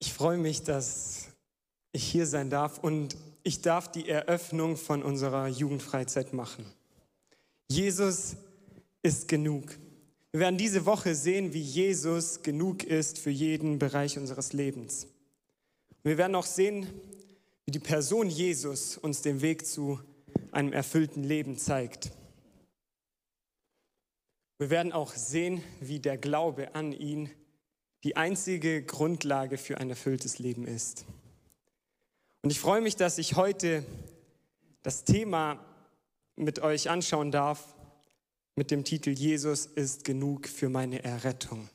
Ich freue mich, dass ich hier sein darf und ich darf die Eröffnung von unserer Jugendfreizeit machen. Jesus ist genug. Wir werden diese Woche sehen, wie Jesus genug ist für jeden Bereich unseres Lebens. wir werden auch sehen, wie die Person Jesus uns den Weg zu einem erfüllten Leben zeigt. Wir werden auch sehen, wie der Glaube an ihn die einzige Grundlage für ein erfülltes Leben ist. Und ich freue mich, dass ich heute das Thema mit euch anschauen darf mit dem Titel Jesus ist genug für meine Errettung.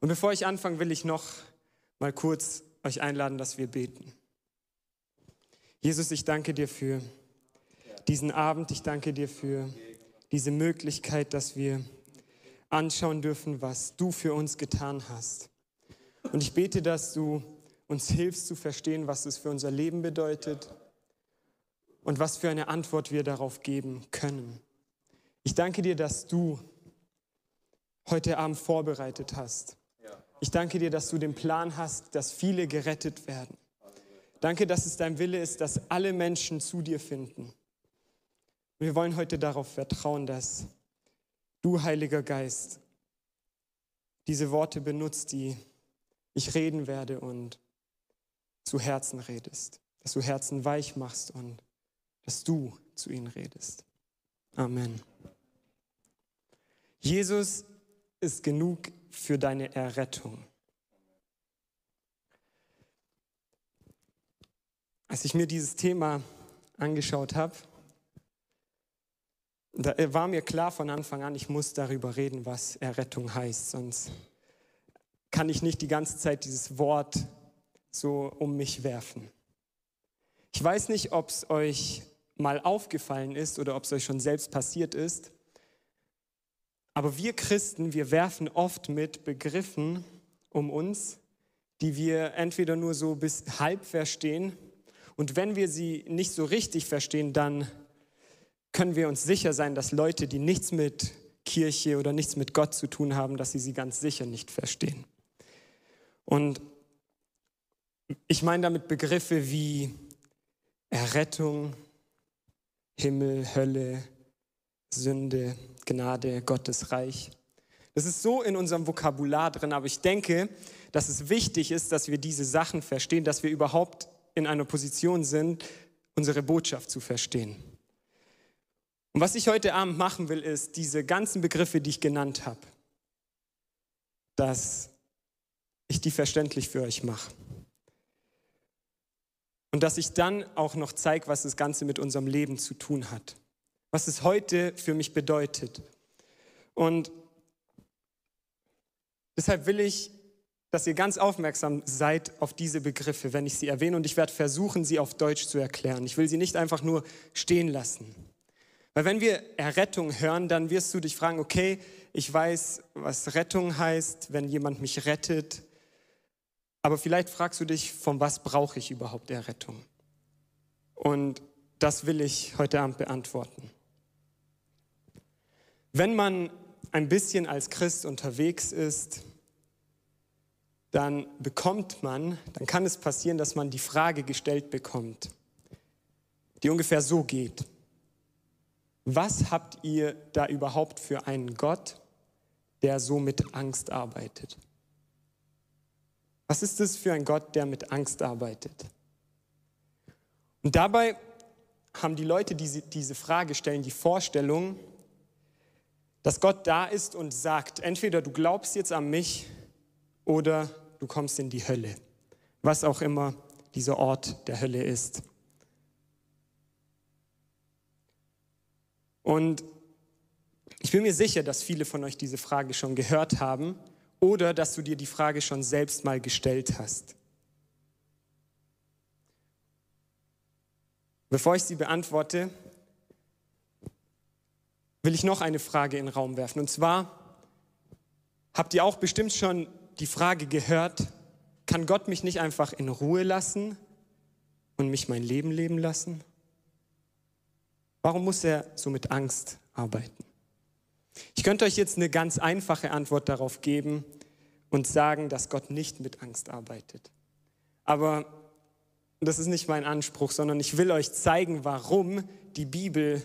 Und bevor ich anfange, will ich noch mal kurz euch einladen, dass wir beten. Jesus, ich danke dir für diesen Abend. Ich danke dir für diese Möglichkeit, dass wir anschauen dürfen, was du für uns getan hast. Und ich bete, dass du uns hilfst zu verstehen, was es für unser Leben bedeutet und was für eine Antwort wir darauf geben können. Ich danke dir, dass du heute Abend vorbereitet hast. Ich danke dir, dass du den Plan hast, dass viele gerettet werden. Danke, dass es dein Wille ist, dass alle Menschen zu dir finden. Wir wollen heute darauf vertrauen, dass du, Heiliger Geist, diese Worte benutzt, die ich reden werde und zu Herzen redest, dass du Herzen weich machst und dass du zu ihnen redest. Amen. Jesus ist genug für deine Errettung. Als ich mir dieses Thema angeschaut habe, da war mir klar von Anfang an, ich muss darüber reden, was Errettung heißt. Sonst kann ich nicht die ganze Zeit dieses Wort so um mich werfen. Ich weiß nicht, ob es euch mal aufgefallen ist oder ob es euch schon selbst passiert ist, aber wir Christen, wir werfen oft mit Begriffen um uns, die wir entweder nur so bis halb verstehen und wenn wir sie nicht so richtig verstehen, dann können wir uns sicher sein, dass Leute, die nichts mit Kirche oder nichts mit Gott zu tun haben, dass sie sie ganz sicher nicht verstehen. Und ich meine damit Begriffe wie Errettung, Himmel, Hölle, Sünde, Gnade, Gottes Reich. Das ist so in unserem Vokabular drin, aber ich denke, dass es wichtig ist, dass wir diese Sachen verstehen, dass wir überhaupt in einer Position sind, unsere Botschaft zu verstehen. Und was ich heute Abend machen will, ist diese ganzen Begriffe, die ich genannt habe, dass ich die verständlich für euch mache. Und dass ich dann auch noch zeige, was das Ganze mit unserem Leben zu tun hat. Was es heute für mich bedeutet. Und deshalb will ich, dass ihr ganz aufmerksam seid auf diese Begriffe, wenn ich sie erwähne. Und ich werde versuchen, sie auf Deutsch zu erklären. Ich will sie nicht einfach nur stehen lassen. Weil wenn wir Errettung hören, dann wirst du dich fragen, okay, ich weiß, was Rettung heißt, wenn jemand mich rettet. Aber vielleicht fragst du dich, von was brauche ich überhaupt Errettung? Und das will ich heute Abend beantworten. Wenn man ein bisschen als Christ unterwegs ist, dann bekommt man, dann kann es passieren, dass man die Frage gestellt bekommt, die ungefähr so geht was habt ihr da überhaupt für einen Gott, der so mit Angst arbeitet? Was ist das für ein Gott, der mit Angst arbeitet? Und dabei haben die Leute, die diese Frage stellen, die Vorstellung, dass Gott da ist und sagt, entweder du glaubst jetzt an mich oder du kommst in die Hölle, was auch immer dieser Ort der Hölle ist. Und ich bin mir sicher, dass viele von euch diese Frage schon gehört haben oder dass du dir die Frage schon selbst mal gestellt hast. Bevor ich sie beantworte, will ich noch eine Frage in den Raum werfen. Und zwar, habt ihr auch bestimmt schon die Frage gehört, kann Gott mich nicht einfach in Ruhe lassen und mich mein Leben leben lassen? Warum muss er so mit Angst arbeiten? Ich könnte euch jetzt eine ganz einfache Antwort darauf geben und sagen, dass Gott nicht mit Angst arbeitet. Aber das ist nicht mein Anspruch, sondern ich will euch zeigen, warum die Bibel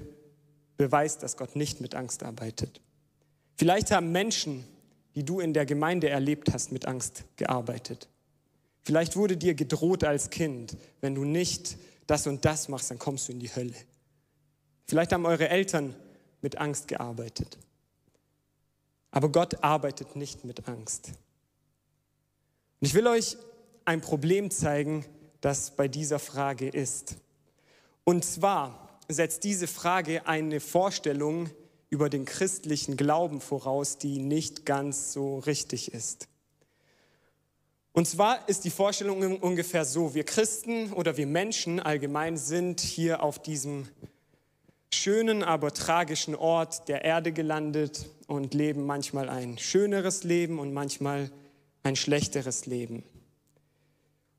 beweist, dass Gott nicht mit Angst arbeitet. Vielleicht haben Menschen, die du in der Gemeinde erlebt hast, mit Angst gearbeitet. Vielleicht wurde dir gedroht als Kind, wenn du nicht das und das machst, dann kommst du in die Hölle. Vielleicht haben eure Eltern mit Angst gearbeitet. Aber Gott arbeitet nicht mit Angst. Und ich will euch ein Problem zeigen, das bei dieser Frage ist. Und zwar setzt diese Frage eine Vorstellung über den christlichen Glauben voraus, die nicht ganz so richtig ist. Und zwar ist die Vorstellung ungefähr so, wir Christen oder wir Menschen allgemein sind hier auf diesem schönen, aber tragischen Ort der Erde gelandet und leben manchmal ein schöneres Leben und manchmal ein schlechteres Leben.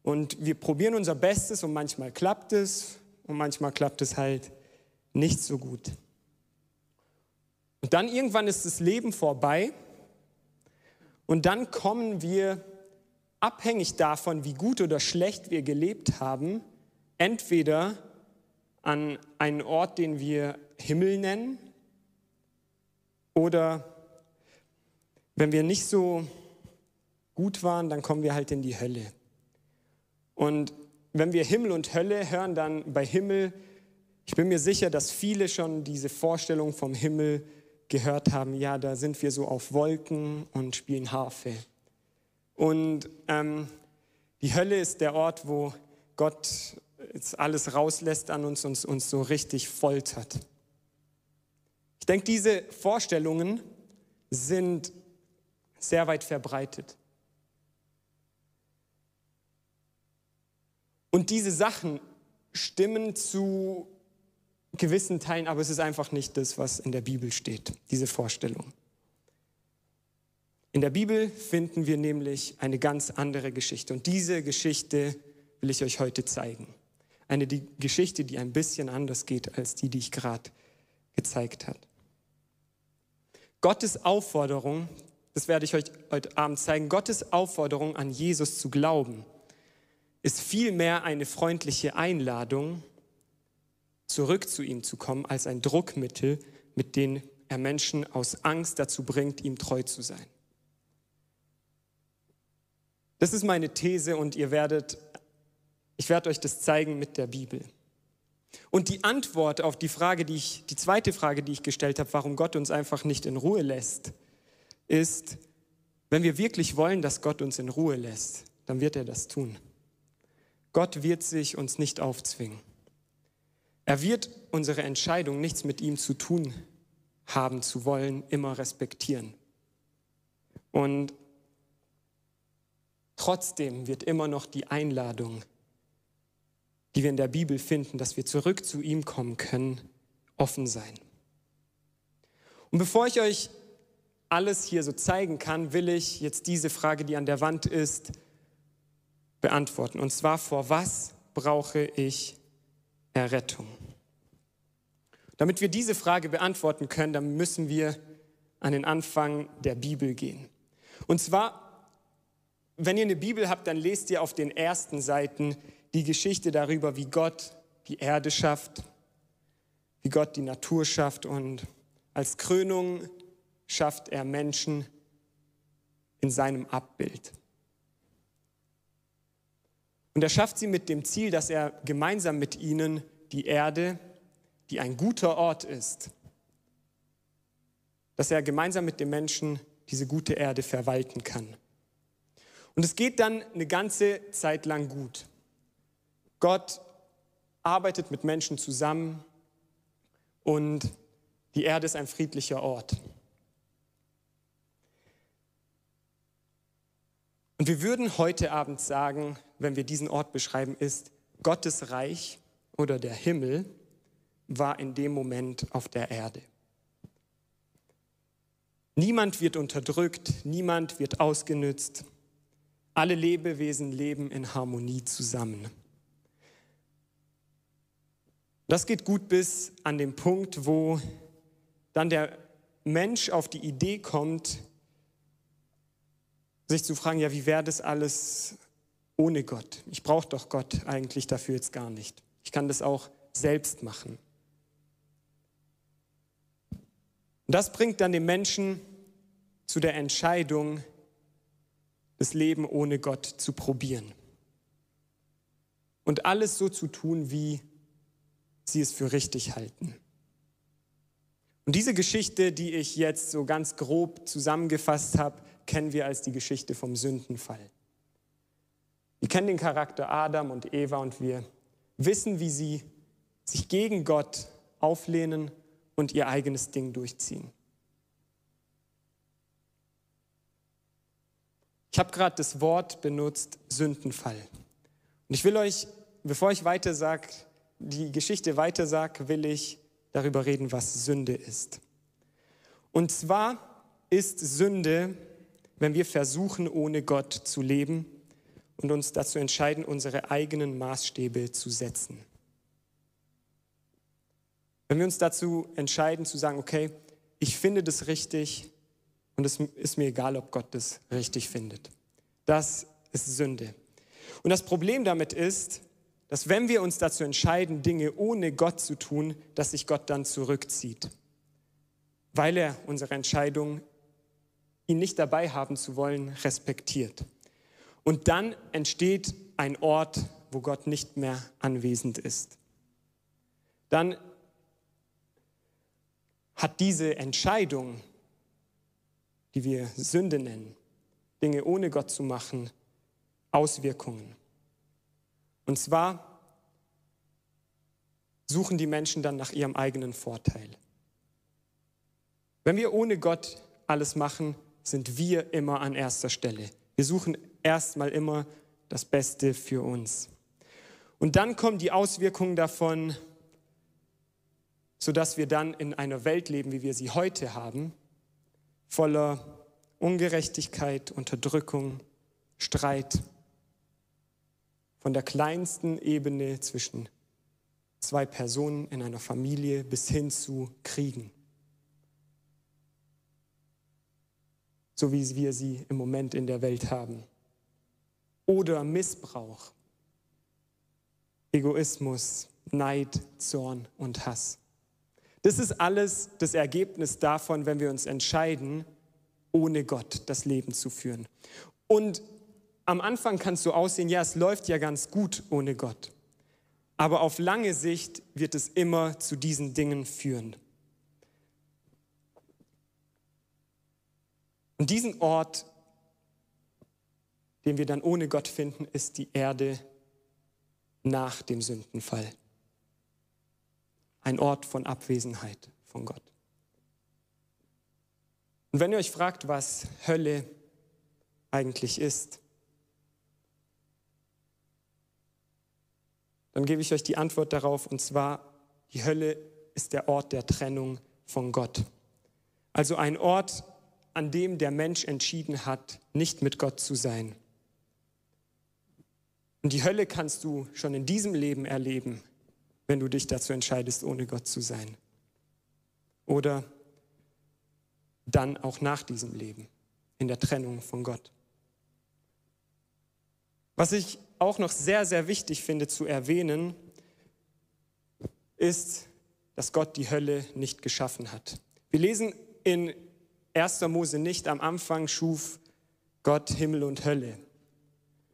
Und wir probieren unser Bestes und manchmal klappt es und manchmal klappt es halt nicht so gut. Und dann irgendwann ist das Leben vorbei und dann kommen wir, abhängig davon, wie gut oder schlecht wir gelebt haben, entweder an einen Ort, den wir Himmel nennen, oder wenn wir nicht so gut waren, dann kommen wir halt in die Hölle. Und wenn wir Himmel und Hölle hören, dann bei Himmel, ich bin mir sicher, dass viele schon diese Vorstellung vom Himmel gehört haben, ja, da sind wir so auf Wolken und spielen Harfe. Und ähm, die Hölle ist der Ort, wo Gott jetzt alles rauslässt an uns und uns so richtig foltert. Ich denke, diese Vorstellungen sind sehr weit verbreitet. Und diese Sachen stimmen zu gewissen Teilen, aber es ist einfach nicht das, was in der Bibel steht, diese Vorstellung. In der Bibel finden wir nämlich eine ganz andere Geschichte und diese Geschichte will ich euch heute zeigen. Eine die Geschichte, die ein bisschen anders geht als die, die ich gerade gezeigt habe. Gottes Aufforderung, das werde ich euch heute Abend zeigen, Gottes Aufforderung an Jesus zu glauben, ist vielmehr eine freundliche Einladung, zurück zu ihm zu kommen, als ein Druckmittel, mit dem er Menschen aus Angst dazu bringt, ihm treu zu sein. Das ist meine These und ihr werdet, ich werde euch das zeigen mit der Bibel. Und die Antwort auf die Frage, die ich, die zweite Frage, die ich gestellt habe, warum Gott uns einfach nicht in Ruhe lässt, ist, wenn wir wirklich wollen, dass Gott uns in Ruhe lässt, dann wird er das tun. Gott wird sich uns nicht aufzwingen. Er wird unsere Entscheidung, nichts mit ihm zu tun haben zu wollen, immer respektieren. Und trotzdem wird immer noch die Einladung, die wir in der Bibel finden, dass wir zurück zu ihm kommen können, offen sein. Und bevor ich euch alles hier so zeigen kann, will ich jetzt diese Frage, die an der Wand ist, beantworten. Und zwar, vor was brauche ich Errettung? Damit wir diese Frage beantworten können, dann müssen wir an den Anfang der Bibel gehen. Und zwar, wenn ihr eine Bibel habt, dann lest ihr auf den ersten Seiten die Geschichte darüber, wie Gott die Erde schafft, wie Gott die Natur schafft und als Krönung schafft er Menschen in seinem Abbild. Und er schafft sie mit dem Ziel, dass er gemeinsam mit ihnen die Erde, die ein guter Ort ist, dass er gemeinsam mit den Menschen diese gute Erde verwalten kann. Und es geht dann eine ganze Zeit lang gut. Gott arbeitet mit Menschen zusammen und die Erde ist ein friedlicher Ort. Und wir würden heute Abend sagen, wenn wir diesen Ort beschreiben, ist Gottes Reich oder der Himmel war in dem Moment auf der Erde. Niemand wird unterdrückt, niemand wird ausgenützt. Alle Lebewesen leben in Harmonie zusammen. Das geht gut bis an den Punkt, wo dann der Mensch auf die Idee kommt, sich zu fragen, ja, wie wäre das alles ohne Gott? Ich brauche doch Gott eigentlich dafür jetzt gar nicht. Ich kann das auch selbst machen. Und das bringt dann den Menschen zu der Entscheidung, das Leben ohne Gott zu probieren. Und alles so zu tun, wie sie es für richtig halten. Und diese Geschichte, die ich jetzt so ganz grob zusammengefasst habe, kennen wir als die Geschichte vom Sündenfall. Wir kennen den Charakter Adam und Eva und wir wissen, wie sie sich gegen Gott auflehnen und ihr eigenes Ding durchziehen. Ich habe gerade das Wort benutzt, Sündenfall. Und ich will euch, bevor ich weiter sag, die Geschichte weiter sage, will ich darüber reden, was Sünde ist. Und zwar ist Sünde, wenn wir versuchen, ohne Gott zu leben und uns dazu entscheiden, unsere eigenen Maßstäbe zu setzen. Wenn wir uns dazu entscheiden zu sagen, okay, ich finde das richtig und es ist mir egal, ob Gott das richtig findet. Das ist Sünde. Und das Problem damit ist, dass wenn wir uns dazu entscheiden, Dinge ohne Gott zu tun, dass sich Gott dann zurückzieht, weil er unsere Entscheidung, ihn nicht dabei haben zu wollen, respektiert. Und dann entsteht ein Ort, wo Gott nicht mehr anwesend ist. Dann hat diese Entscheidung, die wir Sünde nennen, Dinge ohne Gott zu machen, Auswirkungen. Und zwar suchen die Menschen dann nach ihrem eigenen Vorteil. Wenn wir ohne Gott alles machen, sind wir immer an erster Stelle. Wir suchen erstmal immer das Beste für uns. Und dann kommen die Auswirkungen davon, sodass wir dann in einer Welt leben, wie wir sie heute haben, voller Ungerechtigkeit, Unterdrückung, Streit, von der kleinsten Ebene zwischen zwei Personen in einer Familie bis hin zu Kriegen. So wie wir sie im Moment in der Welt haben. Oder Missbrauch, Egoismus, Neid, Zorn und Hass. Das ist alles das Ergebnis davon, wenn wir uns entscheiden, ohne Gott das Leben zu führen. Und am Anfang kann es so aussehen, ja, es läuft ja ganz gut ohne Gott. Aber auf lange Sicht wird es immer zu diesen Dingen führen. Und diesen Ort, den wir dann ohne Gott finden, ist die Erde nach dem Sündenfall. Ein Ort von Abwesenheit von Gott. Und wenn ihr euch fragt, was Hölle eigentlich ist, dann gebe ich euch die Antwort darauf, und zwar, die Hölle ist der Ort der Trennung von Gott. Also ein Ort, an dem der Mensch entschieden hat, nicht mit Gott zu sein. Und die Hölle kannst du schon in diesem Leben erleben, wenn du dich dazu entscheidest, ohne Gott zu sein. Oder dann auch nach diesem Leben, in der Trennung von Gott. Was ich auch noch sehr, sehr wichtig finde zu erwähnen, ist, dass Gott die Hölle nicht geschaffen hat. Wir lesen in 1. Mose nicht, am Anfang schuf Gott Himmel und Hölle,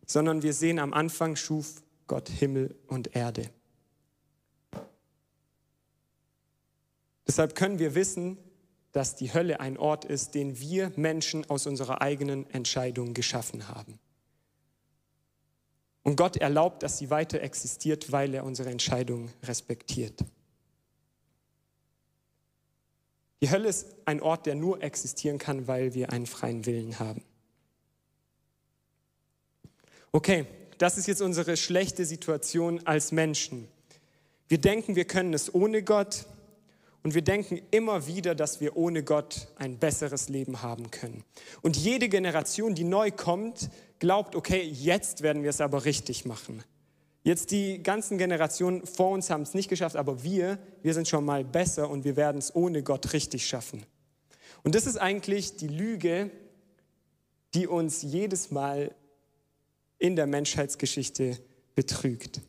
sondern wir sehen, am Anfang schuf Gott Himmel und Erde. Deshalb können wir wissen, dass die Hölle ein Ort ist, den wir Menschen aus unserer eigenen Entscheidung geschaffen haben. Und Gott erlaubt, dass sie weiter existiert, weil er unsere Entscheidung respektiert. Die Hölle ist ein Ort, der nur existieren kann, weil wir einen freien Willen haben. Okay, das ist jetzt unsere schlechte Situation als Menschen. Wir denken, wir können es ohne Gott und wir denken immer wieder, dass wir ohne Gott ein besseres Leben haben können. Und jede Generation, die neu kommt, glaubt, okay, jetzt werden wir es aber richtig machen. Jetzt die ganzen Generationen vor uns haben es nicht geschafft, aber wir, wir sind schon mal besser und wir werden es ohne Gott richtig schaffen. Und das ist eigentlich die Lüge, die uns jedes Mal in der Menschheitsgeschichte betrügt.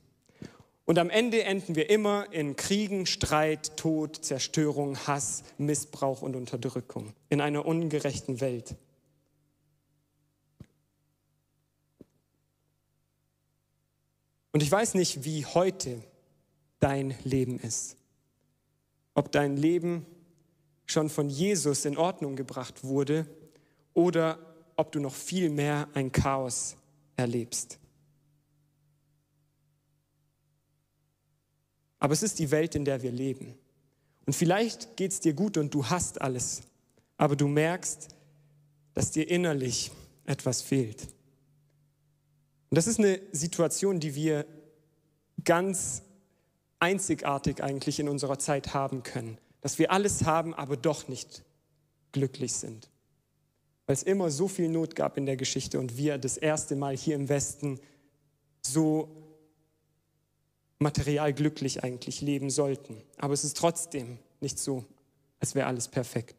Und am Ende enden wir immer in Kriegen, Streit, Tod, Zerstörung, Hass, Missbrauch und Unterdrückung in einer ungerechten Welt. Und ich weiß nicht, wie heute dein Leben ist. Ob dein Leben schon von Jesus in Ordnung gebracht wurde oder ob du noch viel mehr ein Chaos erlebst. Aber es ist die Welt, in der wir leben. Und vielleicht geht es dir gut und du hast alles, aber du merkst, dass dir innerlich etwas fehlt. Und das ist eine Situation, die wir ganz einzigartig eigentlich in unserer Zeit haben können. Dass wir alles haben, aber doch nicht glücklich sind. Weil es immer so viel Not gab in der Geschichte und wir das erste Mal hier im Westen so material glücklich eigentlich leben sollten. Aber es ist trotzdem nicht so, als wäre alles perfekt.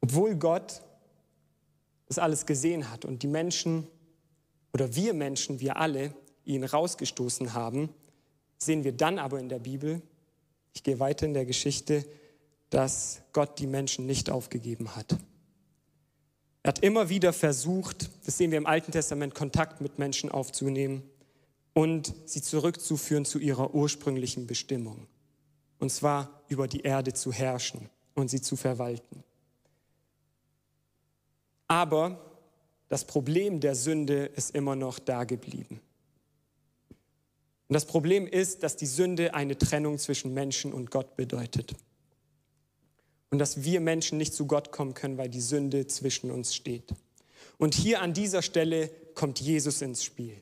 Obwohl Gott das alles gesehen hat und die Menschen oder wir Menschen, wir alle, ihn rausgestoßen haben, sehen wir dann aber in der Bibel, ich gehe weiter in der Geschichte, dass Gott die Menschen nicht aufgegeben hat. Er hat immer wieder versucht, das sehen wir im Alten Testament, Kontakt mit Menschen aufzunehmen und sie zurückzuführen zu ihrer ursprünglichen Bestimmung. Und zwar über die Erde zu herrschen und sie zu verwalten. Aber das Problem der Sünde ist immer noch da geblieben. Und das Problem ist, dass die Sünde eine Trennung zwischen Menschen und Gott bedeutet. Und dass wir Menschen nicht zu Gott kommen können, weil die Sünde zwischen uns steht. Und hier an dieser Stelle kommt Jesus ins Spiel.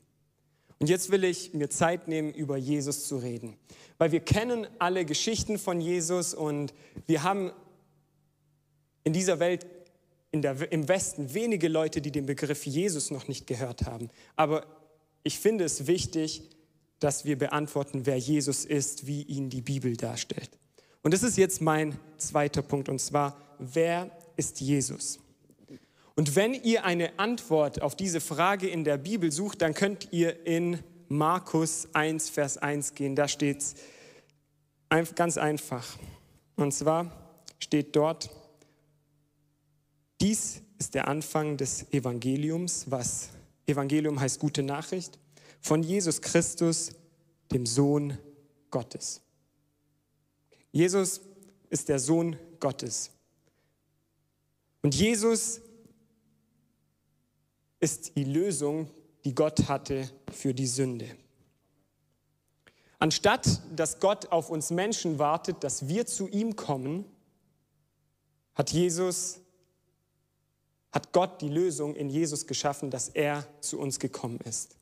Und jetzt will ich mir Zeit nehmen, über Jesus zu reden. Weil wir kennen alle Geschichten von Jesus und wir haben in dieser Welt der, im Westen wenige Leute, die den Begriff Jesus noch nicht gehört haben. Aber ich finde es wichtig, dass wir beantworten, wer Jesus ist, wie ihn die Bibel darstellt. Und das ist jetzt mein zweiter Punkt, und zwar, wer ist Jesus? Und wenn ihr eine Antwort auf diese Frage in der Bibel sucht, dann könnt ihr in Markus 1, Vers 1 gehen. Da steht es ganz einfach. Und zwar steht dort, dies ist der Anfang des Evangeliums, was Evangelium heißt gute Nachricht, von Jesus Christus, dem Sohn Gottes. Jesus ist der Sohn Gottes. Und Jesus ist die Lösung, die Gott hatte für die Sünde. Anstatt dass Gott auf uns Menschen wartet, dass wir zu ihm kommen, hat Jesus hat Gott die Lösung in Jesus geschaffen, dass er zu uns gekommen ist.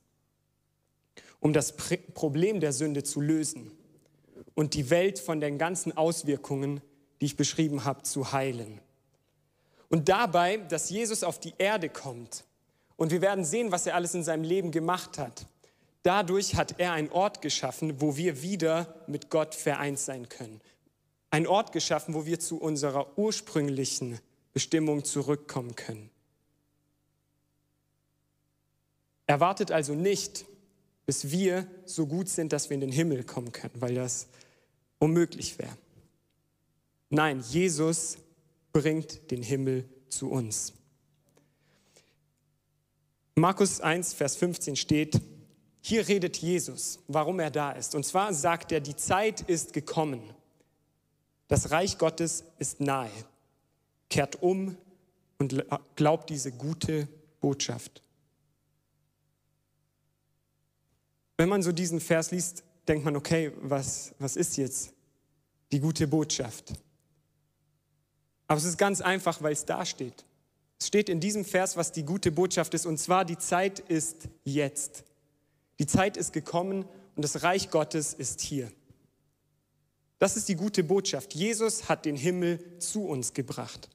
Um das Problem der Sünde zu lösen und die Welt von den ganzen Auswirkungen, die ich beschrieben habe, zu heilen. Und dabei, dass Jesus auf die Erde kommt und wir werden sehen, was er alles in seinem Leben gemacht hat. Dadurch hat er einen Ort geschaffen, wo wir wieder mit Gott vereint sein können. Ein Ort geschaffen, wo wir zu unserer ursprünglichen Bestimmung zurückkommen können. Er wartet also nicht, bis wir so gut sind, dass wir in den Himmel kommen können, weil das unmöglich wäre. Nein, Jesus bringt den Himmel zu uns. Markus 1, Vers 15 steht, hier redet Jesus, warum er da ist. Und zwar sagt er, die Zeit ist gekommen. Das Reich Gottes ist nahe kehrt um und glaubt diese gute Botschaft. Wenn man so diesen Vers liest, denkt man, okay, was, was ist jetzt die gute Botschaft? Aber es ist ganz einfach, weil es da steht. Es steht in diesem Vers, was die gute Botschaft ist, und zwar die Zeit ist jetzt. Die Zeit ist gekommen und das Reich Gottes ist hier. Das ist die gute Botschaft. Jesus hat den Himmel zu uns gebracht.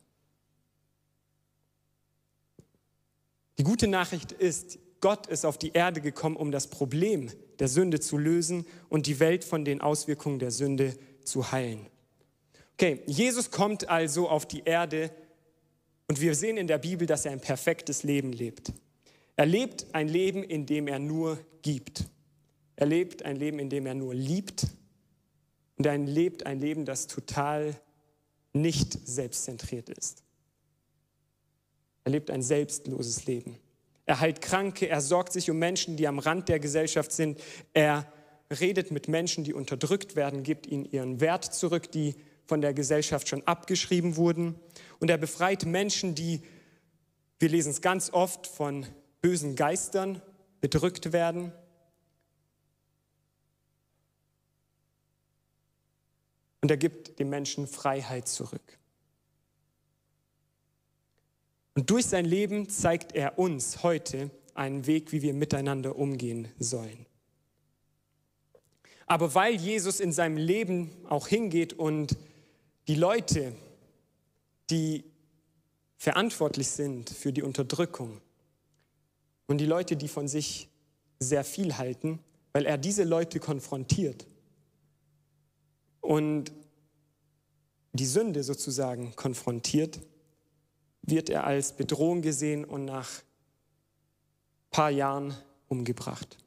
Die gute Nachricht ist, Gott ist auf die Erde gekommen, um das Problem der Sünde zu lösen und die Welt von den Auswirkungen der Sünde zu heilen. Okay, Jesus kommt also auf die Erde und wir sehen in der Bibel, dass er ein perfektes Leben lebt. Er lebt ein Leben, in dem er nur gibt. Er lebt ein Leben, in dem er nur liebt. Und er lebt ein Leben, das total nicht selbstzentriert ist. Er lebt ein selbstloses Leben. Er heilt Kranke, er sorgt sich um Menschen, die am Rand der Gesellschaft sind. Er redet mit Menschen, die unterdrückt werden, gibt ihnen ihren Wert zurück, die von der Gesellschaft schon abgeschrieben wurden. Und er befreit Menschen, die, wir lesen es ganz oft, von bösen Geistern bedrückt werden. Und er gibt den Menschen Freiheit zurück. Und durch sein Leben zeigt er uns heute einen Weg, wie wir miteinander umgehen sollen. Aber weil Jesus in seinem Leben auch hingeht und die Leute, die verantwortlich sind für die Unterdrückung und die Leute, die von sich sehr viel halten, weil er diese Leute konfrontiert und die Sünde sozusagen konfrontiert, wird er als Bedrohung gesehen und nach ein paar Jahren umgebracht.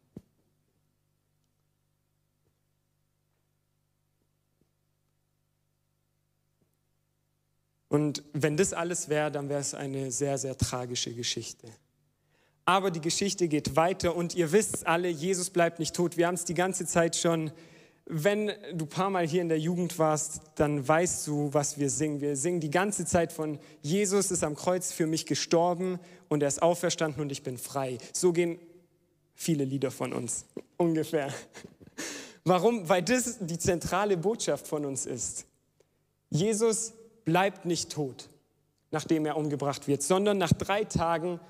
Und wenn das alles wäre, dann wäre es eine sehr, sehr tragische Geschichte. Aber die Geschichte geht weiter und ihr wisst alle, Jesus bleibt nicht tot. Wir haben es die ganze Zeit schon wenn du ein paar Mal hier in der Jugend warst, dann weißt du, was wir singen. Wir singen die ganze Zeit von Jesus ist am Kreuz für mich gestorben und er ist auferstanden und ich bin frei. So gehen viele Lieder von uns, ungefähr. Warum? Weil das die zentrale Botschaft von uns ist. Jesus bleibt nicht tot, nachdem er umgebracht wird, sondern nach drei Tagen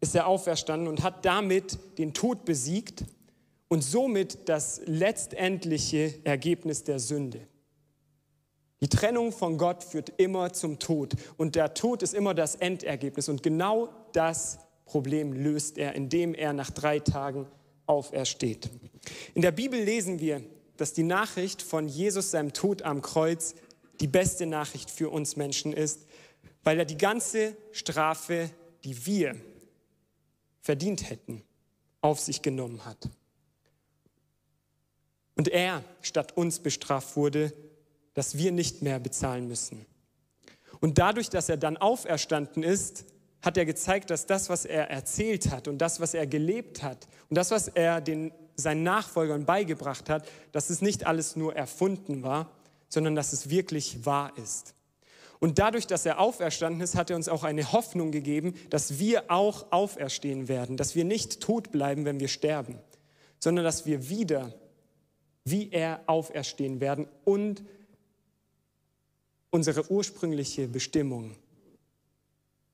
ist er auferstanden und hat damit den Tod besiegt und somit das letztendliche Ergebnis der Sünde. Die Trennung von Gott führt immer zum Tod und der Tod ist immer das Endergebnis und genau das Problem löst er, indem er nach drei Tagen aufersteht. In der Bibel lesen wir, dass die Nachricht von Jesus seinem Tod am Kreuz die beste Nachricht für uns Menschen ist, weil er die ganze Strafe, die wir verdient hätten, auf sich genommen hat und er statt uns bestraft wurde, dass wir nicht mehr bezahlen müssen. Und dadurch, dass er dann auferstanden ist, hat er gezeigt, dass das, was er erzählt hat und das, was er gelebt hat und das, was er den, seinen Nachfolgern beigebracht hat, dass es nicht alles nur erfunden war, sondern dass es wirklich wahr ist. Und dadurch, dass er auferstanden ist, hat er uns auch eine Hoffnung gegeben, dass wir auch auferstehen werden, dass wir nicht tot bleiben, wenn wir sterben, sondern dass wir wieder wie er auferstehen werden und unsere ursprüngliche Bestimmung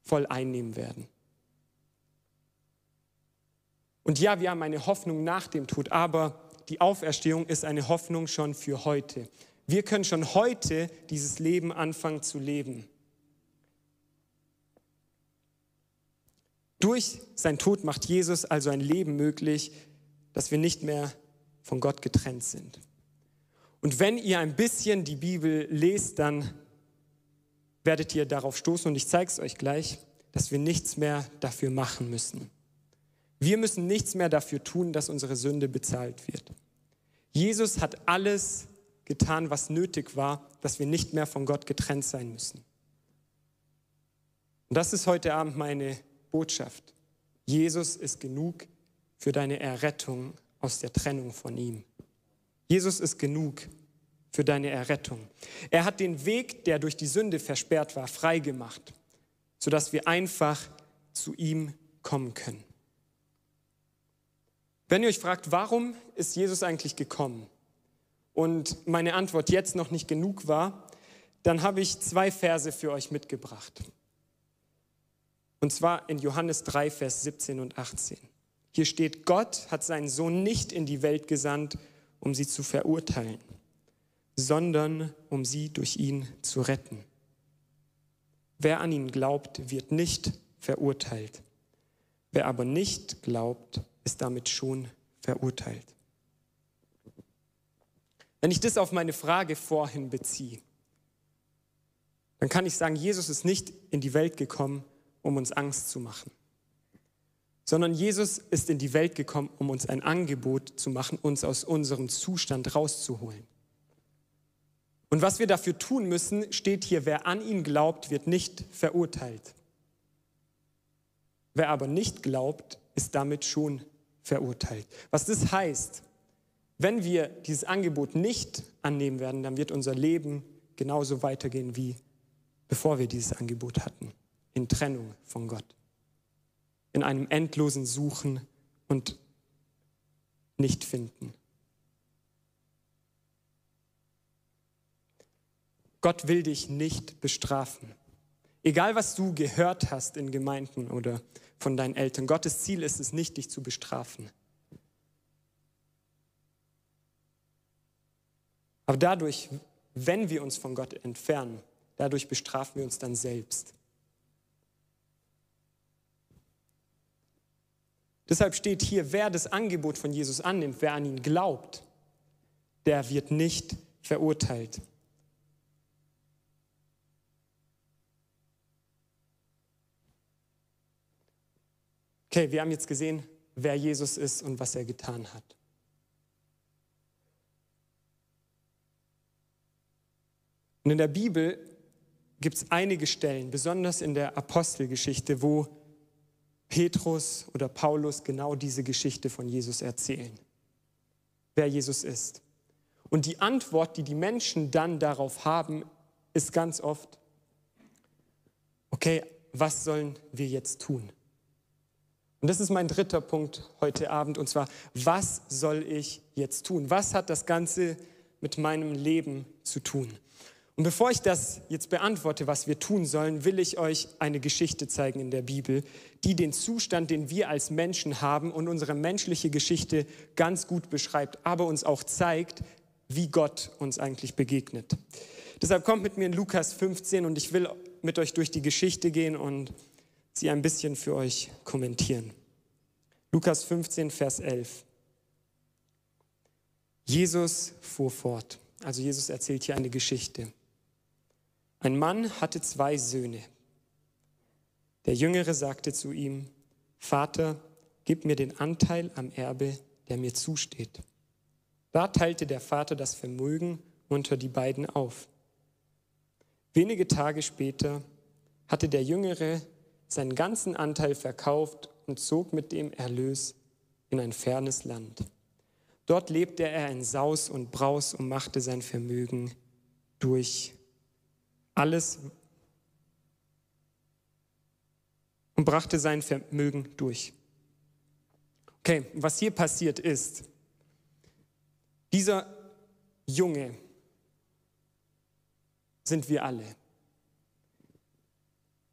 voll einnehmen werden. Und ja, wir haben eine Hoffnung nach dem Tod, aber die Auferstehung ist eine Hoffnung schon für heute. Wir können schon heute dieses Leben anfangen zu leben. Durch sein Tod macht Jesus also ein Leben möglich, das wir nicht mehr von Gott getrennt sind. Und wenn ihr ein bisschen die Bibel lest, dann werdet ihr darauf stoßen, und ich zeige es euch gleich, dass wir nichts mehr dafür machen müssen. Wir müssen nichts mehr dafür tun, dass unsere Sünde bezahlt wird. Jesus hat alles getan, was nötig war, dass wir nicht mehr von Gott getrennt sein müssen. Und das ist heute Abend meine Botschaft. Jesus ist genug für deine Errettung aus der Trennung von ihm. Jesus ist genug für deine Errettung. Er hat den Weg, der durch die Sünde versperrt war, freigemacht, sodass wir einfach zu ihm kommen können. Wenn ihr euch fragt, warum ist Jesus eigentlich gekommen und meine Antwort jetzt noch nicht genug war, dann habe ich zwei Verse für euch mitgebracht. Und zwar in Johannes 3, Vers 17 und 18. Hier steht, Gott hat seinen Sohn nicht in die Welt gesandt, um sie zu verurteilen, sondern um sie durch ihn zu retten. Wer an ihn glaubt, wird nicht verurteilt. Wer aber nicht glaubt, ist damit schon verurteilt. Wenn ich das auf meine Frage vorhin beziehe, dann kann ich sagen, Jesus ist nicht in die Welt gekommen, um uns Angst zu machen, sondern Jesus ist in die Welt gekommen, um uns ein Angebot zu machen, uns aus unserem Zustand rauszuholen. Und was wir dafür tun müssen, steht hier, wer an ihn glaubt, wird nicht verurteilt. Wer aber nicht glaubt, ist damit schon verurteilt. Was das heißt, wenn wir dieses Angebot nicht annehmen werden, dann wird unser Leben genauso weitergehen wie bevor wir dieses Angebot hatten. In Trennung von Gott. In einem endlosen Suchen und Nichtfinden. Gott will dich nicht bestrafen. Egal, was du gehört hast in Gemeinden oder von deinen Eltern, Gottes Ziel ist es nicht, dich zu bestrafen. Aber dadurch, wenn wir uns von Gott entfernen, dadurch bestrafen wir uns dann selbst. Deshalb steht hier, wer das Angebot von Jesus annimmt, wer an ihn glaubt, der wird nicht verurteilt. Okay, wir haben jetzt gesehen, wer Jesus ist und was er getan hat. Und in der Bibel gibt es einige Stellen, besonders in der Apostelgeschichte, wo Petrus oder Paulus genau diese Geschichte von Jesus erzählen, wer Jesus ist. Und die Antwort, die die Menschen dann darauf haben, ist ganz oft, okay, was sollen wir jetzt tun? Und das ist mein dritter Punkt heute Abend, und zwar, was soll ich jetzt tun? Was hat das Ganze mit meinem Leben zu tun? Und bevor ich das jetzt beantworte, was wir tun sollen, will ich euch eine Geschichte zeigen in der Bibel, die den Zustand, den wir als Menschen haben und unsere menschliche Geschichte ganz gut beschreibt, aber uns auch zeigt, wie Gott uns eigentlich begegnet. Deshalb kommt mit mir in Lukas 15 und ich will mit euch durch die Geschichte gehen und sie ein bisschen für euch kommentieren. Lukas 15, Vers 11. Jesus fuhr fort. Also Jesus erzählt hier eine Geschichte. Ein Mann hatte zwei Söhne. Der Jüngere sagte zu ihm, Vater, gib mir den Anteil am Erbe, der mir zusteht. Da teilte der Vater das Vermögen unter die beiden auf. Wenige Tage später hatte der Jüngere seinen ganzen Anteil verkauft und zog mit dem Erlös in ein fernes Land. Dort lebte er in Saus und Braus und machte sein Vermögen durch alles und brachte sein Vermögen durch. Okay, was hier passiert ist, dieser Junge sind wir alle.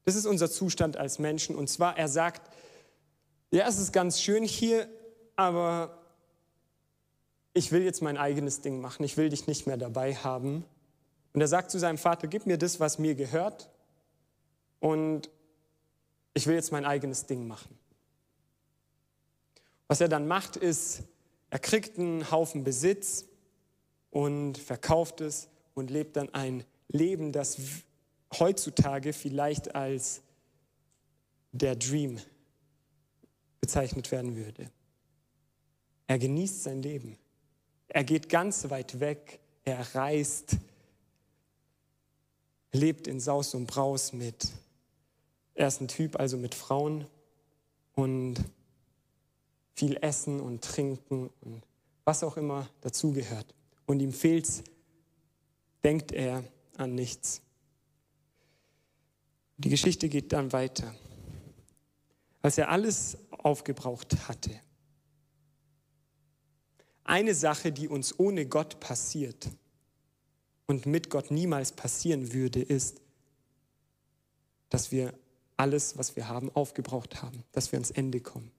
Das ist unser Zustand als Menschen. Und zwar, er sagt, ja, es ist ganz schön hier, aber ich will jetzt mein eigenes Ding machen. Ich will dich nicht mehr dabei haben. Und er sagt zu seinem Vater, gib mir das, was mir gehört und ich will jetzt mein eigenes Ding machen. Was er dann macht, ist, er kriegt einen Haufen Besitz und verkauft es und lebt dann ein Leben, das heutzutage vielleicht als der Dream bezeichnet werden würde. Er genießt sein Leben. Er geht ganz weit weg. Er reist lebt in Saus und Braus mit, er ist ein Typ, also mit Frauen und viel Essen und Trinken und was auch immer dazugehört. Und ihm fehlt's, denkt er an nichts. Die Geschichte geht dann weiter. Als er alles aufgebraucht hatte, eine Sache, die uns ohne Gott passiert, und mit Gott niemals passieren würde, ist, dass wir alles, was wir haben, aufgebraucht haben, dass wir ans Ende kommen,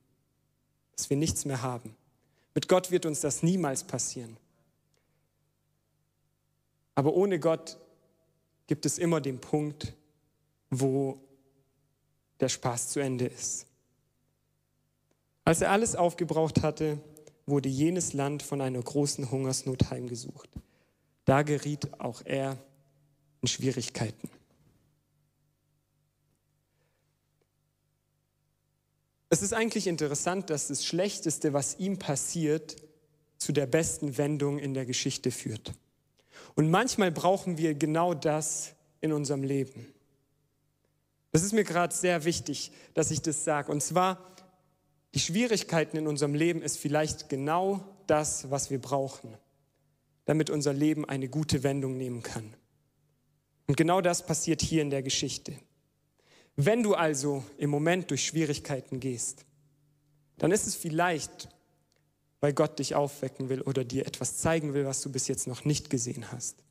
dass wir nichts mehr haben. Mit Gott wird uns das niemals passieren. Aber ohne Gott gibt es immer den Punkt, wo der Spaß zu Ende ist. Als er alles aufgebraucht hatte, wurde jenes Land von einer großen Hungersnot heimgesucht. Da geriet auch er in Schwierigkeiten. Es ist eigentlich interessant, dass das Schlechteste, was ihm passiert, zu der besten Wendung in der Geschichte führt. Und manchmal brauchen wir genau das in unserem Leben. Das ist mir gerade sehr wichtig, dass ich das sage. Und zwar, die Schwierigkeiten in unserem Leben ist vielleicht genau das, was wir brauchen, damit unser Leben eine gute Wendung nehmen kann. Und genau das passiert hier in der Geschichte. Wenn du also im Moment durch Schwierigkeiten gehst, dann ist es vielleicht, weil Gott dich aufwecken will oder dir etwas zeigen will, was du bis jetzt noch nicht gesehen hast.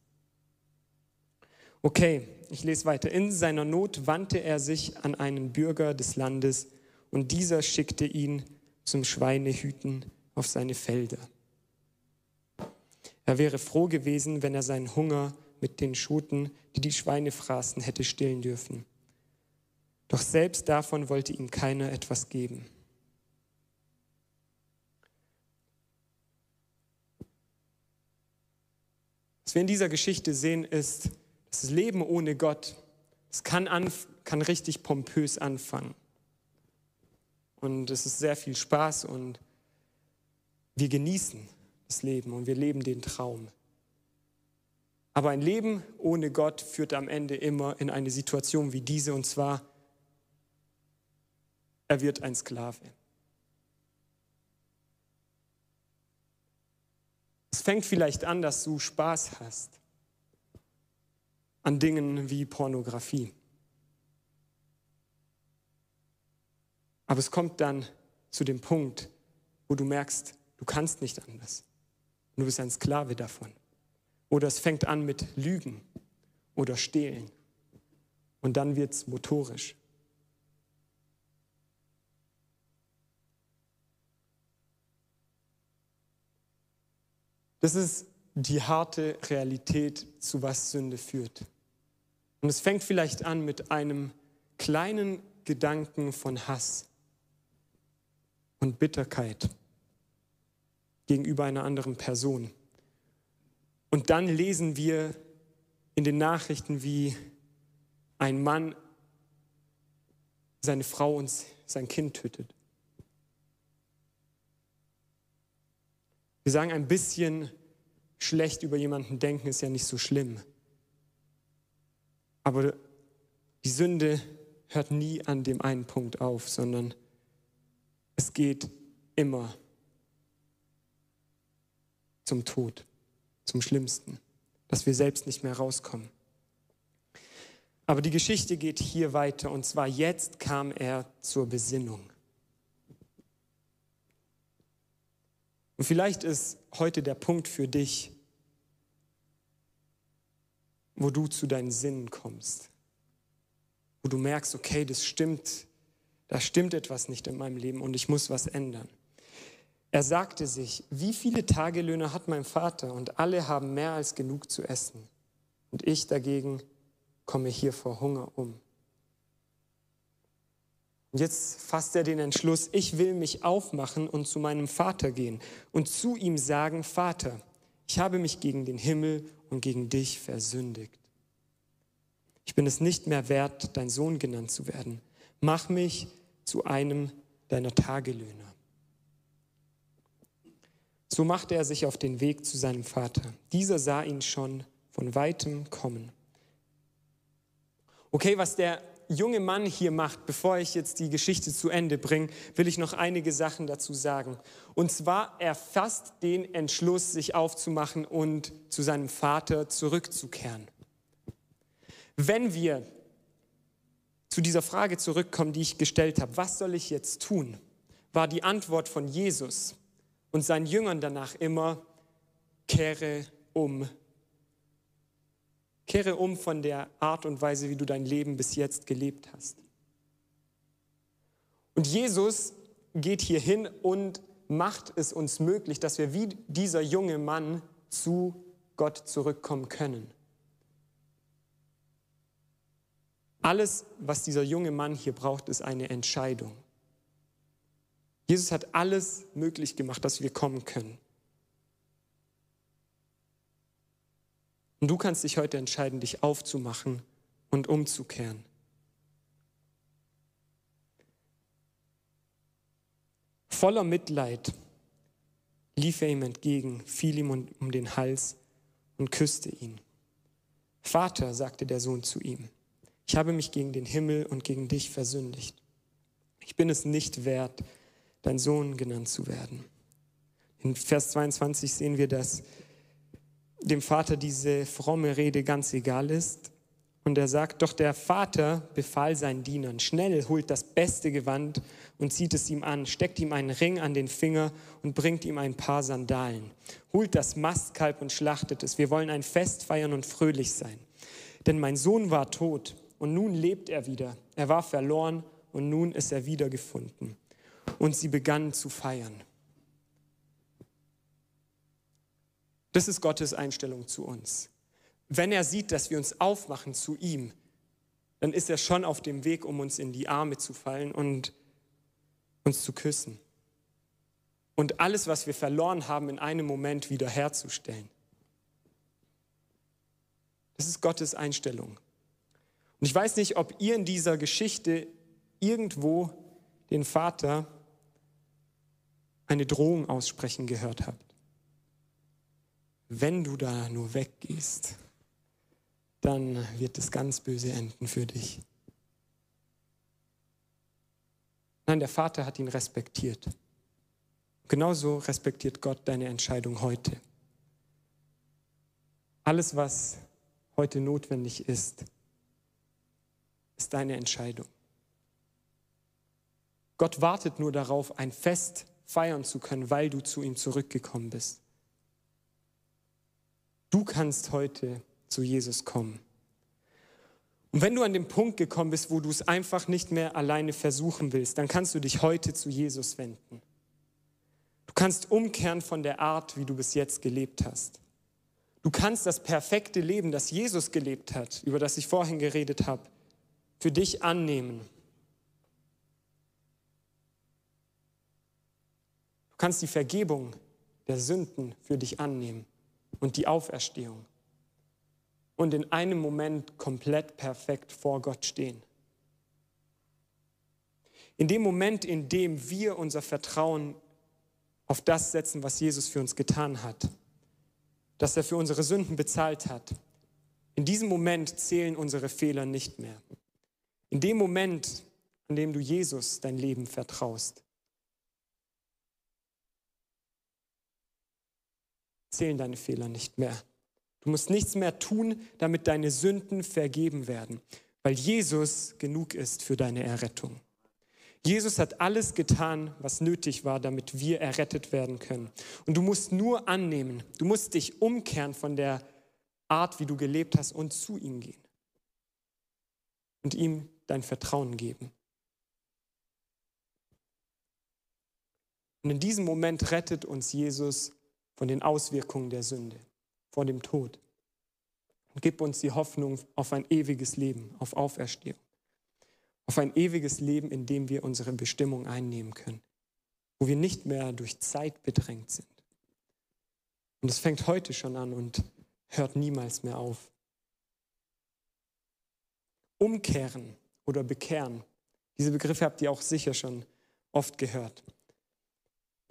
Okay, ich lese weiter. In seiner Not wandte er sich an einen Bürger des Landes und dieser schickte ihn zum Schweinehüten auf seine Felder. Er wäre froh gewesen, wenn er seinen Hunger mit den Schoten, die die Schweine fraßen, hätte stillen dürfen. Doch selbst davon wollte ihm keiner etwas geben. Was wir in dieser Geschichte sehen, ist, das Leben ohne Gott, es kann, kann richtig pompös anfangen. Und es ist sehr viel Spaß und wir genießen das Leben und wir leben den Traum. Aber ein Leben ohne Gott führt am Ende immer in eine Situation wie diese und zwar, er wird ein Sklave. Es fängt vielleicht an, dass du Spaß hast an Dingen wie Pornografie. Aber es kommt dann zu dem Punkt, wo du merkst, du kannst nicht anders. Du bist ein Sklave davon. Oder es fängt an mit Lügen oder Stehlen. Und dann wird es motorisch. Das ist die harte Realität, zu was Sünde führt. Und es fängt vielleicht an mit einem kleinen Gedanken von Hass und Bitterkeit gegenüber einer anderen Person. Und dann lesen wir in den Nachrichten, wie ein Mann seine Frau und sein Kind tötet. Wir sagen ein bisschen schlecht über jemanden denken, ist ja nicht so schlimm. Aber die Sünde hört nie an dem einen Punkt auf, sondern es geht immer zum Tod, zum Schlimmsten, dass wir selbst nicht mehr rauskommen. Aber die Geschichte geht hier weiter und zwar jetzt kam er zur Besinnung. Und vielleicht ist heute der Punkt für dich, wo du zu deinen Sinnen kommst, wo du merkst, okay, das stimmt, da stimmt etwas nicht in meinem Leben und ich muss was ändern. Er sagte sich, wie viele Tagelöhner hat mein Vater und alle haben mehr als genug zu essen. Und ich dagegen komme hier vor Hunger um. Und jetzt fasst er den Entschluss, ich will mich aufmachen und zu meinem Vater gehen und zu ihm sagen, Vater, ich habe mich gegen den Himmel und gegen dich versündigt. Ich bin es nicht mehr wert, dein Sohn genannt zu werden. Mach mich zu einem deiner Tagelöhner. So machte er sich auf den Weg zu seinem Vater. Dieser sah ihn schon von weitem kommen. Okay, was der junge Mann hier macht, bevor ich jetzt die Geschichte zu Ende bringe, will ich noch einige Sachen dazu sagen. Und zwar, er den Entschluss, sich aufzumachen und zu seinem Vater zurückzukehren. Wenn wir zu dieser Frage zurückkommen, die ich gestellt habe, was soll ich jetzt tun, war die Antwort von Jesus und seinen Jüngern danach immer, kehre um Kehre um von der Art und Weise, wie du dein Leben bis jetzt gelebt hast. Und Jesus geht hier hin und macht es uns möglich, dass wir wie dieser junge Mann zu Gott zurückkommen können. Alles, was dieser junge Mann hier braucht, ist eine Entscheidung. Jesus hat alles möglich gemacht, dass wir kommen können. Und du kannst dich heute entscheiden, dich aufzumachen und umzukehren. Voller Mitleid lief er ihm entgegen, fiel ihm um den Hals und küsste ihn. Vater, sagte der Sohn zu ihm, ich habe mich gegen den Himmel und gegen dich versündigt. Ich bin es nicht wert, dein Sohn genannt zu werden. In Vers 22 sehen wir, dass dem Vater diese fromme Rede ganz egal ist. Und er sagt, doch der Vater befahl seinen Dienern, schnell holt das beste Gewand und zieht es ihm an, steckt ihm einen Ring an den Finger und bringt ihm ein paar Sandalen. Holt das Mastkalb und schlachtet es. Wir wollen ein Fest feiern und fröhlich sein. Denn mein Sohn war tot und nun lebt er wieder. Er war verloren und nun ist er wiedergefunden. Und sie begannen zu feiern. Das ist Gottes Einstellung zu uns. Wenn er sieht, dass wir uns aufmachen zu ihm, dann ist er schon auf dem Weg, um uns in die Arme zu fallen und uns zu küssen. Und alles, was wir verloren haben, in einem Moment wiederherzustellen. Das ist Gottes Einstellung. Und ich weiß nicht, ob ihr in dieser Geschichte irgendwo den Vater eine Drohung aussprechen gehört habt wenn du da nur weggehst, dann wird es ganz böse enden für dich. Nein, der Vater hat ihn respektiert. Genauso respektiert Gott deine Entscheidung heute. Alles, was heute notwendig ist, ist deine Entscheidung. Gott wartet nur darauf, ein Fest feiern zu können, weil du zu ihm zurückgekommen bist. Du kannst heute zu Jesus kommen. Und wenn du an den Punkt gekommen bist, wo du es einfach nicht mehr alleine versuchen willst, dann kannst du dich heute zu Jesus wenden. Du kannst umkehren von der Art, wie du bis jetzt gelebt hast. Du kannst das perfekte Leben, das Jesus gelebt hat, über das ich vorhin geredet habe, für dich annehmen. Kannst die Vergebung der Sünden für dich annehmen und die Auferstehung und in einem Moment komplett perfekt vor Gott stehen. In dem Moment, in dem wir unser Vertrauen auf das setzen, was Jesus für uns getan hat, dass er für unsere Sünden bezahlt hat, in diesem Moment zählen unsere Fehler nicht mehr. In dem Moment, an dem du Jesus dein Leben vertraust, zählen deine Fehler nicht mehr. Du musst nichts mehr tun, damit deine Sünden vergeben werden, weil Jesus genug ist für deine Errettung. Jesus hat alles getan, was nötig war, damit wir errettet werden können. Und du musst nur annehmen, du musst dich umkehren von der Art, wie du gelebt hast und zu ihm gehen. Und ihm dein Vertrauen geben. Und in diesem Moment rettet uns Jesus von den Auswirkungen der Sünde, vor dem Tod. Und gib uns die Hoffnung auf ein ewiges Leben, auf Auferstehung, auf ein ewiges Leben, in dem wir unsere Bestimmung einnehmen können, wo wir nicht mehr durch Zeit bedrängt sind. Und es fängt heute schon an und hört niemals mehr auf. Umkehren oder bekehren, diese Begriffe habt ihr auch sicher schon oft gehört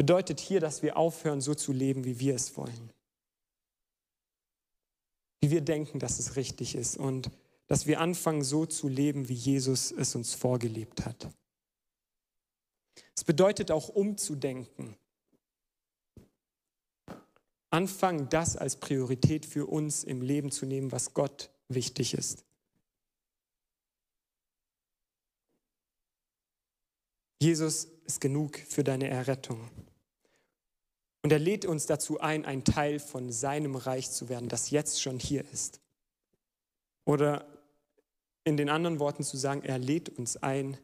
bedeutet hier, dass wir aufhören, so zu leben, wie wir es wollen. Wie wir denken, dass es richtig ist und dass wir anfangen, so zu leben, wie Jesus es uns vorgelebt hat. Es bedeutet auch umzudenken. Anfangen, das als Priorität für uns im Leben zu nehmen, was Gott wichtig ist. Jesus ist genug für deine Errettung. Und er lädt uns dazu ein, ein Teil von seinem Reich zu werden, das jetzt schon hier ist. Oder in den anderen Worten zu sagen, er lädt uns ein,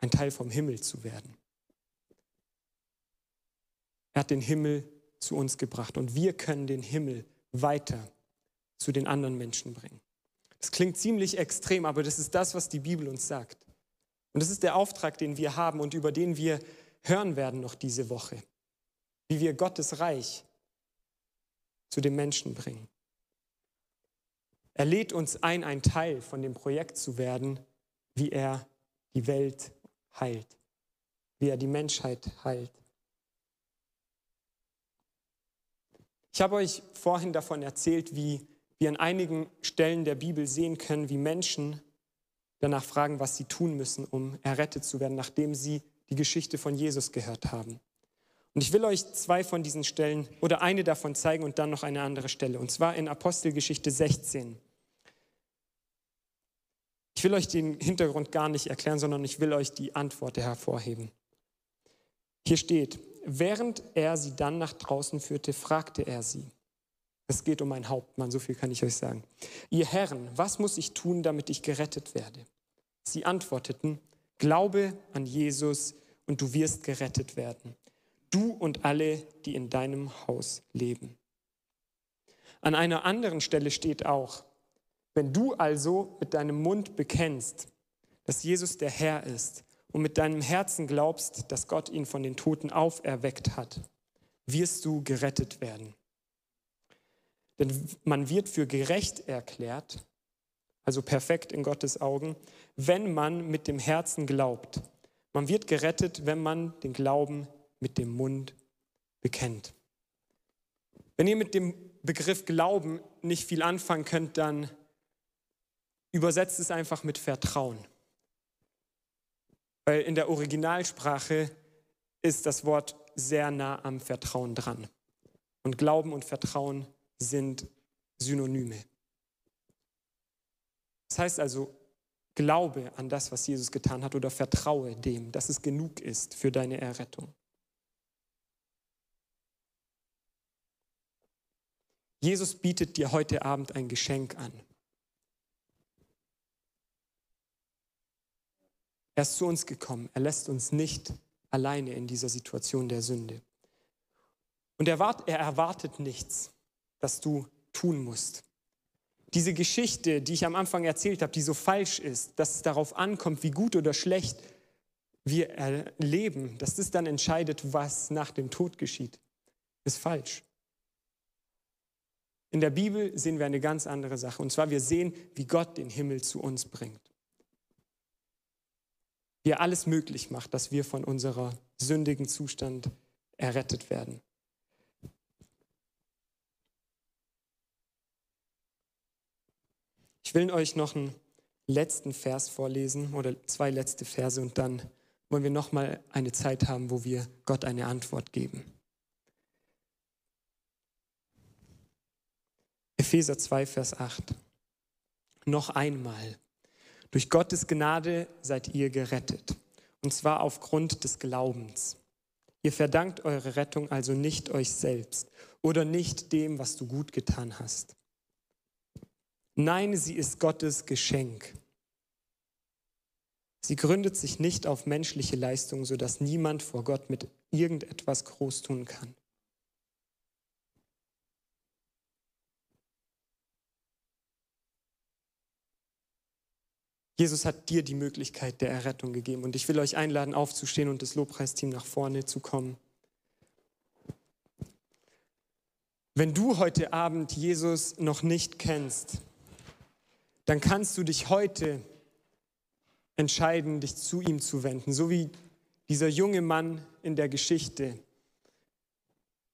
ein Teil vom Himmel zu werden. Er hat den Himmel zu uns gebracht und wir können den Himmel weiter zu den anderen Menschen bringen. Das klingt ziemlich extrem, aber das ist das, was die Bibel uns sagt. Und das ist der Auftrag, den wir haben und über den wir hören werden noch diese Woche, wie wir Gottes Reich zu den Menschen bringen. Er lädt uns ein, ein Teil von dem Projekt zu werden, wie er die Welt heilt, wie er die Menschheit heilt. Ich habe euch vorhin davon erzählt, wie wir an einigen Stellen der Bibel sehen können, wie Menschen danach fragen, was sie tun müssen, um errettet zu werden, nachdem sie die Geschichte von Jesus gehört haben. Und ich will euch zwei von diesen Stellen oder eine davon zeigen und dann noch eine andere Stelle. Und zwar in Apostelgeschichte 16. Ich will euch den Hintergrund gar nicht erklären, sondern ich will euch die Antwort hervorheben. Hier steht, während er sie dann nach draußen führte, fragte er sie. Es geht um einen Hauptmann, so viel kann ich euch sagen. Ihr Herren, was muss ich tun, damit ich gerettet werde? Sie antworteten, Glaube an Jesus und du wirst gerettet werden. Du und alle, die in deinem Haus leben. An einer anderen Stelle steht auch, wenn du also mit deinem Mund bekennst, dass Jesus der Herr ist und mit deinem Herzen glaubst, dass Gott ihn von den Toten auferweckt hat, wirst du gerettet werden. Denn man wird für gerecht erklärt, also perfekt in Gottes Augen, wenn man mit dem Herzen glaubt. Man wird gerettet, wenn man den Glauben mit dem Mund bekennt. Wenn ihr mit dem Begriff Glauben nicht viel anfangen könnt, dann übersetzt es einfach mit Vertrauen. Weil in der Originalsprache ist das Wort sehr nah am Vertrauen dran. Und Glauben und Vertrauen sind Synonyme. Das heißt also, glaube an das, was Jesus getan hat oder vertraue dem, dass es genug ist für deine Errettung. Jesus bietet dir heute Abend ein Geschenk an. Er ist zu uns gekommen. Er lässt uns nicht alleine in dieser Situation der Sünde. Und er erwartet nichts das du tun musst. Diese Geschichte, die ich am Anfang erzählt habe, die so falsch ist, dass es darauf ankommt, wie gut oder schlecht wir erleben, dass das dann entscheidet, was nach dem Tod geschieht, ist falsch. In der Bibel sehen wir eine ganz andere Sache. Und zwar, wir sehen, wie Gott den Himmel zu uns bringt. Wie er alles möglich macht, dass wir von unserer sündigen Zustand errettet werden. Ich will euch noch einen letzten Vers vorlesen oder zwei letzte Verse und dann wollen wir noch mal eine Zeit haben, wo wir Gott eine Antwort geben. Epheser 2, Vers 8. Noch einmal. Durch Gottes Gnade seid ihr gerettet. Und zwar aufgrund des Glaubens. Ihr verdankt eure Rettung also nicht euch selbst oder nicht dem, was du gut getan hast. Nein, sie ist Gottes Geschenk. Sie gründet sich nicht auf menschliche Leistung, sodass niemand vor Gott mit irgendetwas groß tun kann. Jesus hat dir die Möglichkeit der Errettung gegeben und ich will euch einladen, aufzustehen und das Lobpreisteam nach vorne zu kommen. Wenn du heute Abend Jesus noch nicht kennst, dann kannst du dich heute entscheiden, dich zu ihm zu wenden. So wie dieser junge Mann in der Geschichte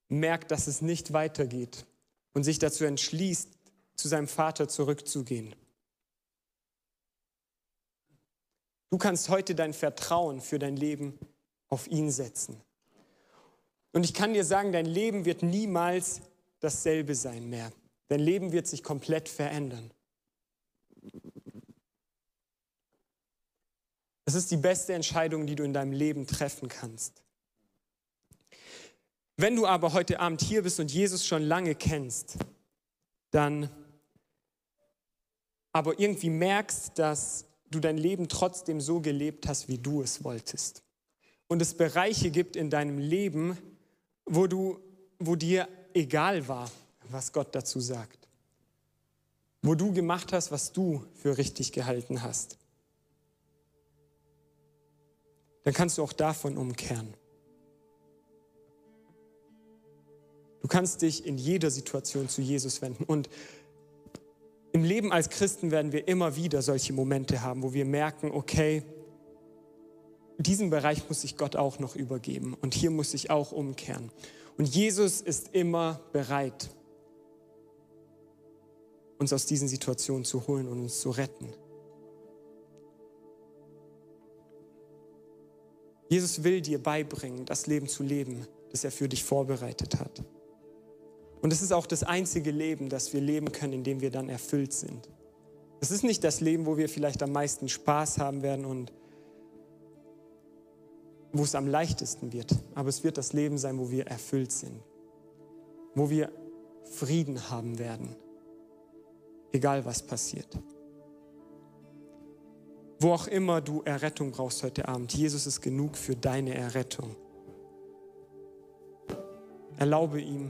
merkt, dass es nicht weitergeht und sich dazu entschließt, zu seinem Vater zurückzugehen. Du kannst heute dein Vertrauen für dein Leben auf ihn setzen. Und ich kann dir sagen, dein Leben wird niemals dasselbe sein mehr. Dein Leben wird sich komplett verändern. Es ist die beste Entscheidung, die du in deinem Leben treffen kannst. Wenn du aber heute Abend hier bist und Jesus schon lange kennst, dann aber irgendwie merkst, dass du dein Leben trotzdem so gelebt hast, wie du es wolltest. Und es Bereiche gibt in deinem Leben, wo, du, wo dir egal war, was Gott dazu sagt. Wo du gemacht hast, was du für richtig gehalten hast. Dann kannst du auch davon umkehren. Du kannst dich in jeder Situation zu Jesus wenden. Und im Leben als Christen werden wir immer wieder solche Momente haben, wo wir merken, okay, diesen Bereich muss ich Gott auch noch übergeben und hier muss ich auch umkehren. Und Jesus ist immer bereit, uns aus diesen Situationen zu holen und uns zu retten. Jesus will dir beibringen, das Leben zu leben, das er für dich vorbereitet hat. Und es ist auch das einzige Leben, das wir leben können, in dem wir dann erfüllt sind. Es ist nicht das Leben, wo wir vielleicht am meisten Spaß haben werden und wo es am leichtesten wird, aber es wird das Leben sein, wo wir erfüllt sind, wo wir Frieden haben werden, egal was passiert. Wo auch immer du Errettung brauchst heute Abend, Jesus ist genug für deine Errettung. Erlaube ihm,